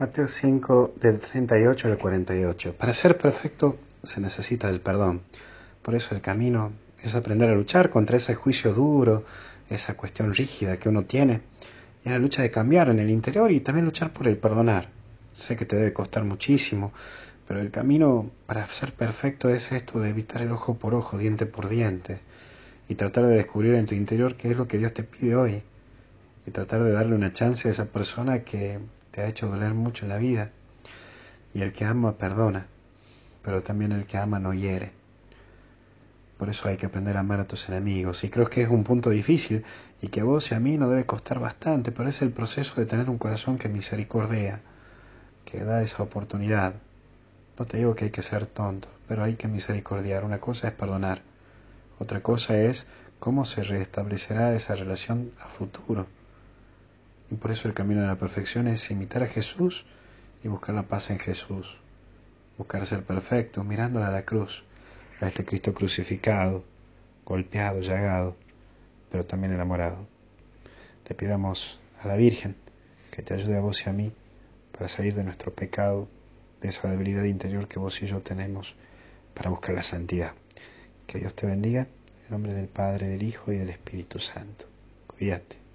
Mateo 5 del 38 al 48. Para ser perfecto se necesita del perdón. Por eso el camino es aprender a luchar contra ese juicio duro, esa cuestión rígida que uno tiene, y en la lucha de cambiar en el interior y también luchar por el perdonar. Sé que te debe costar muchísimo, pero el camino para ser perfecto es esto de evitar el ojo por ojo, diente por diente, y tratar de descubrir en tu interior qué es lo que Dios te pide hoy, y tratar de darle una chance a esa persona que te ha hecho doler mucho la vida. Y el que ama perdona, pero también el que ama no hiere. Por eso hay que aprender a amar a tus enemigos. Y creo que es un punto difícil y que a vos y a mí nos debe costar bastante, pero es el proceso de tener un corazón que misericordia, que da esa oportunidad. No te digo que hay que ser tonto, pero hay que misericordiar. Una cosa es perdonar, otra cosa es cómo se restablecerá esa relación a futuro. Por eso el camino de la perfección es imitar a Jesús y buscar la paz en Jesús. Buscar ser perfecto, mirándole a la cruz, a este Cristo crucificado, golpeado, llagado, pero también enamorado. Te pidamos a la Virgen que te ayude a vos y a mí para salir de nuestro pecado, de esa debilidad interior que vos y yo tenemos, para buscar la santidad. Que Dios te bendiga, en nombre del Padre, del Hijo y del Espíritu Santo. Cuídate.